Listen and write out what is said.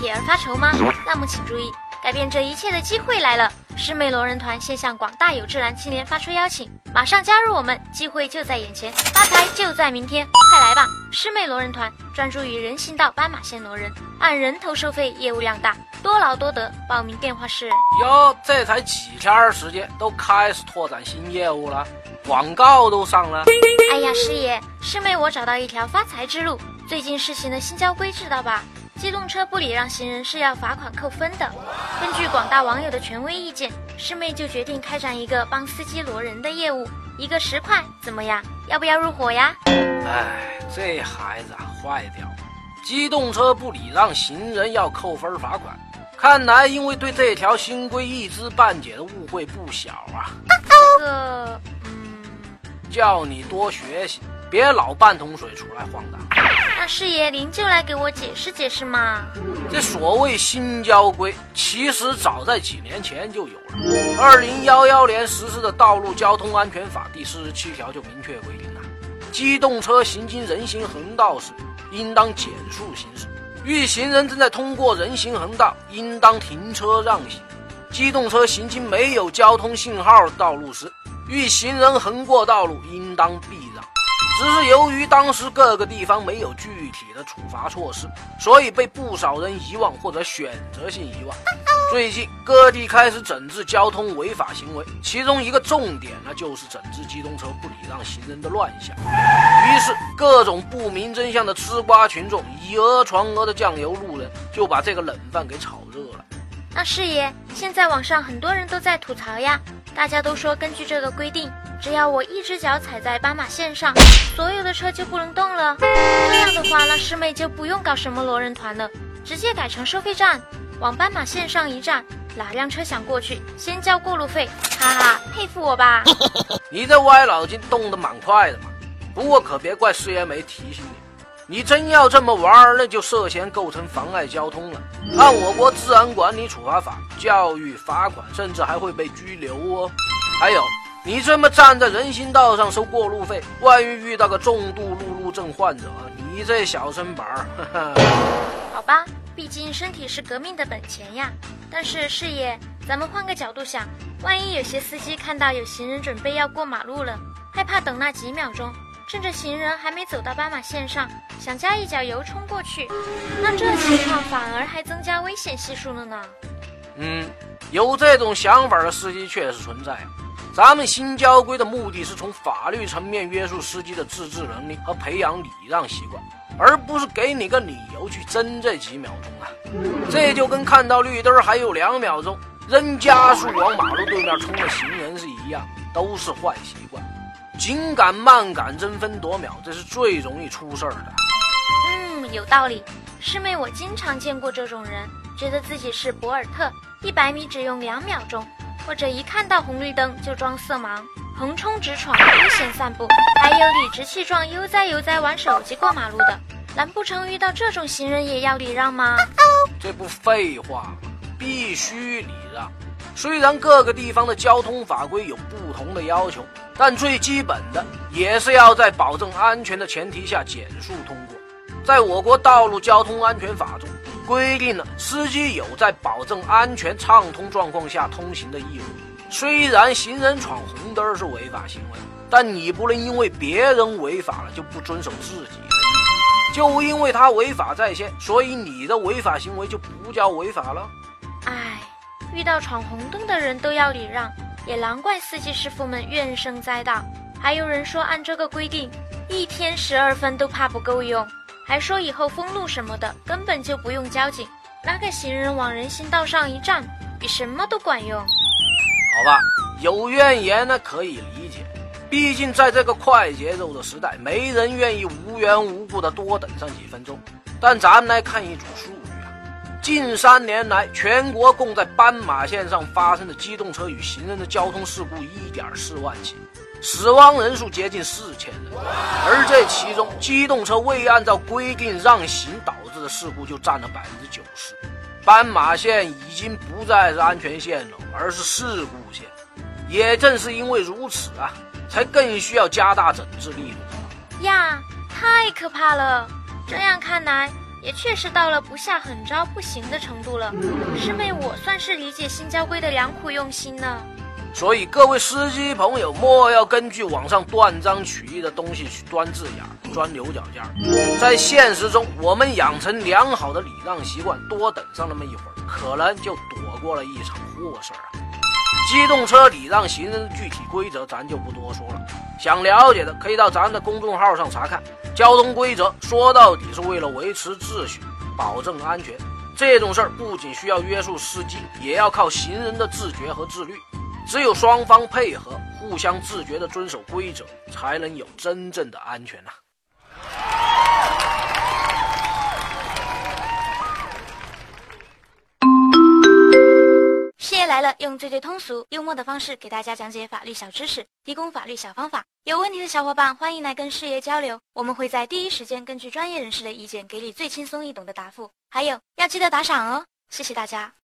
铁而发愁吗？那么请注意，改变这一切的机会来了！师妹罗人团现向广大有志男青年发出邀请，马上加入我们，机会就在眼前，发财就在明天，快来吧！师妹罗人团专注于人行道斑马线罗人，按人头收费，业务量大，多劳多得。报名电话是哟，这才几天时间，都开始拓展新业务了，广告都上了。哎呀，师爷，师妹我找到一条发财之路。最近实行的新交规知道吧？机动车不礼让行人是要罚款扣分的。根据广大网友的权威意见，师妹就决定开展一个帮司机罗人的业务，一个十块，怎么样？要不要入伙呀？哎，这孩子坏掉了！机动车不礼让行人要扣分罚款，看来因为对这条新规一知半解的误会不小啊。这个，嗯，叫你多学习。别老半桶水出来晃荡。那师爷您就来给我解释解释嘛。这所谓新交规，其实早在几年前就有了。二零幺幺年实施的《道路交通安全法》第四十七条就明确规定了：机动车行经人行横道时，应当减速行驶；遇行人正在通过人行横道，应当停车让行；机动车行经没有交通信号道路时，遇行人横过道路，应当避让。只是由于当时各个地方没有具体的处罚措施，所以被不少人遗忘或者选择性遗忘。最近各地开始整治交通违法行为，其中一个重点呢就是整治机动车不礼让行人的乱象。于是各种不明真相的吃瓜群众以讹传讹的酱油路人，就把这个冷饭给炒热了。那师爷，现在网上很多人都在吐槽呀，大家都说根据这个规定。只要我一只脚踩在斑马线上，所有的车就不能动了。这样的话，那师妹就不用搞什么罗人团了，直接改成收费站，往斑马线上一站，哪辆车想过去，先交过路费。哈哈，佩服我吧？你这歪脑筋动得蛮快的嘛。不过可别怪师爷没提醒你，你真要这么玩，那就涉嫌构成妨碍交通了。按我国治安管理处罚法，教育、罚款，甚至还会被拘留哦。还有。你这么站在人行道上收过路费，万一遇到个重度路怒症患者，你这小身板儿，好吧，毕竟身体是革命的本钱呀。但是师爷，咱们换个角度想，万一有些司机看到有行人准备要过马路了，害怕等那几秒钟，趁着行人还没走到斑马线上，想加一脚油冲过去，那这情况反而还增加危险系数了呢。嗯，有这种想法的司机确实存在。咱们新交规的目的是从法律层面约束司机的自制能力和培养礼让习惯，而不是给你个理由去争这几秒钟啊！这就跟看到绿灯还有两秒钟扔加速往马路对面冲的行人是一样，都是坏习惯。紧赶慢赶争分夺秒，这是最容易出事儿的。嗯，有道理。师妹，我经常见过这种人，觉得自己是博尔特，一百米只用两秒钟。或者一看到红绿灯就装色盲，横冲直闯，危险散步，还有理直气壮悠哉悠哉玩手机过马路的，难不成遇到这种行人也要礼让吗？这不废话吗？必须礼让。虽然各个地方的交通法规有不同的要求，但最基本的也是要在保证安全的前提下减速通过。在我国道路交通安全法中。规定了司机有在保证安全畅通状况下通行的义务。虽然行人闯红灯是违法行为，但你不能因为别人违法了就不遵守自己的义务。就因为他违法在先，所以你的违法行为就不叫违法了。唉，遇到闯红灯的人都要礼让，也难怪司机师傅们怨声载道。还有人说按这个规定，一天十二分都怕不够用。还说以后封路什么的根本就不用交警，拉个行人往人行道上一站，比什么都管用。好吧，有怨言呢可以理解，毕竟在这个快节奏的时代，没人愿意无缘无故的多等上几分钟。但咱们来看一组数据啊，近三年来，全国共在斑马线上发生的机动车与行人的交通事故一点四万起。死亡人数接近四千人，而这其中机动车未按照规定让行导致的事故就占了百分之九十。斑马线已经不再是安全线了，而是事故线。也正是因为如此啊，才更需要加大整治力度。呀，太可怕了！这样看来，也确实到了不下狠招不行的程度了。师妹，我算是理解新交规的良苦用心呢。所以各位司机朋友，莫要根据网上断章取义的东西去钻字眼、钻牛角尖儿。在现实中，我们养成良好的礼让习惯，多等上那么一会儿，可能就躲过了一场祸事儿啊！机动车礼让行人的具体规则，咱就不多说了。想了解的，可以到咱的公众号上查看。交通规则说到底是为了维持秩序、保证安全。这种事儿不仅需要约束司机，也要靠行人的自觉和自律。只有双方配合，互相自觉地遵守规则，才能有真正的安全呐。师爷来了，用最最通俗、幽默的方式给大家讲解法律小知识，提供法律小方法。有问题的小伙伴欢迎来跟师爷交流，我们会在第一时间根据专业人士的意见，给你最轻松易懂的答复。还有要记得打赏哦，谢谢大家。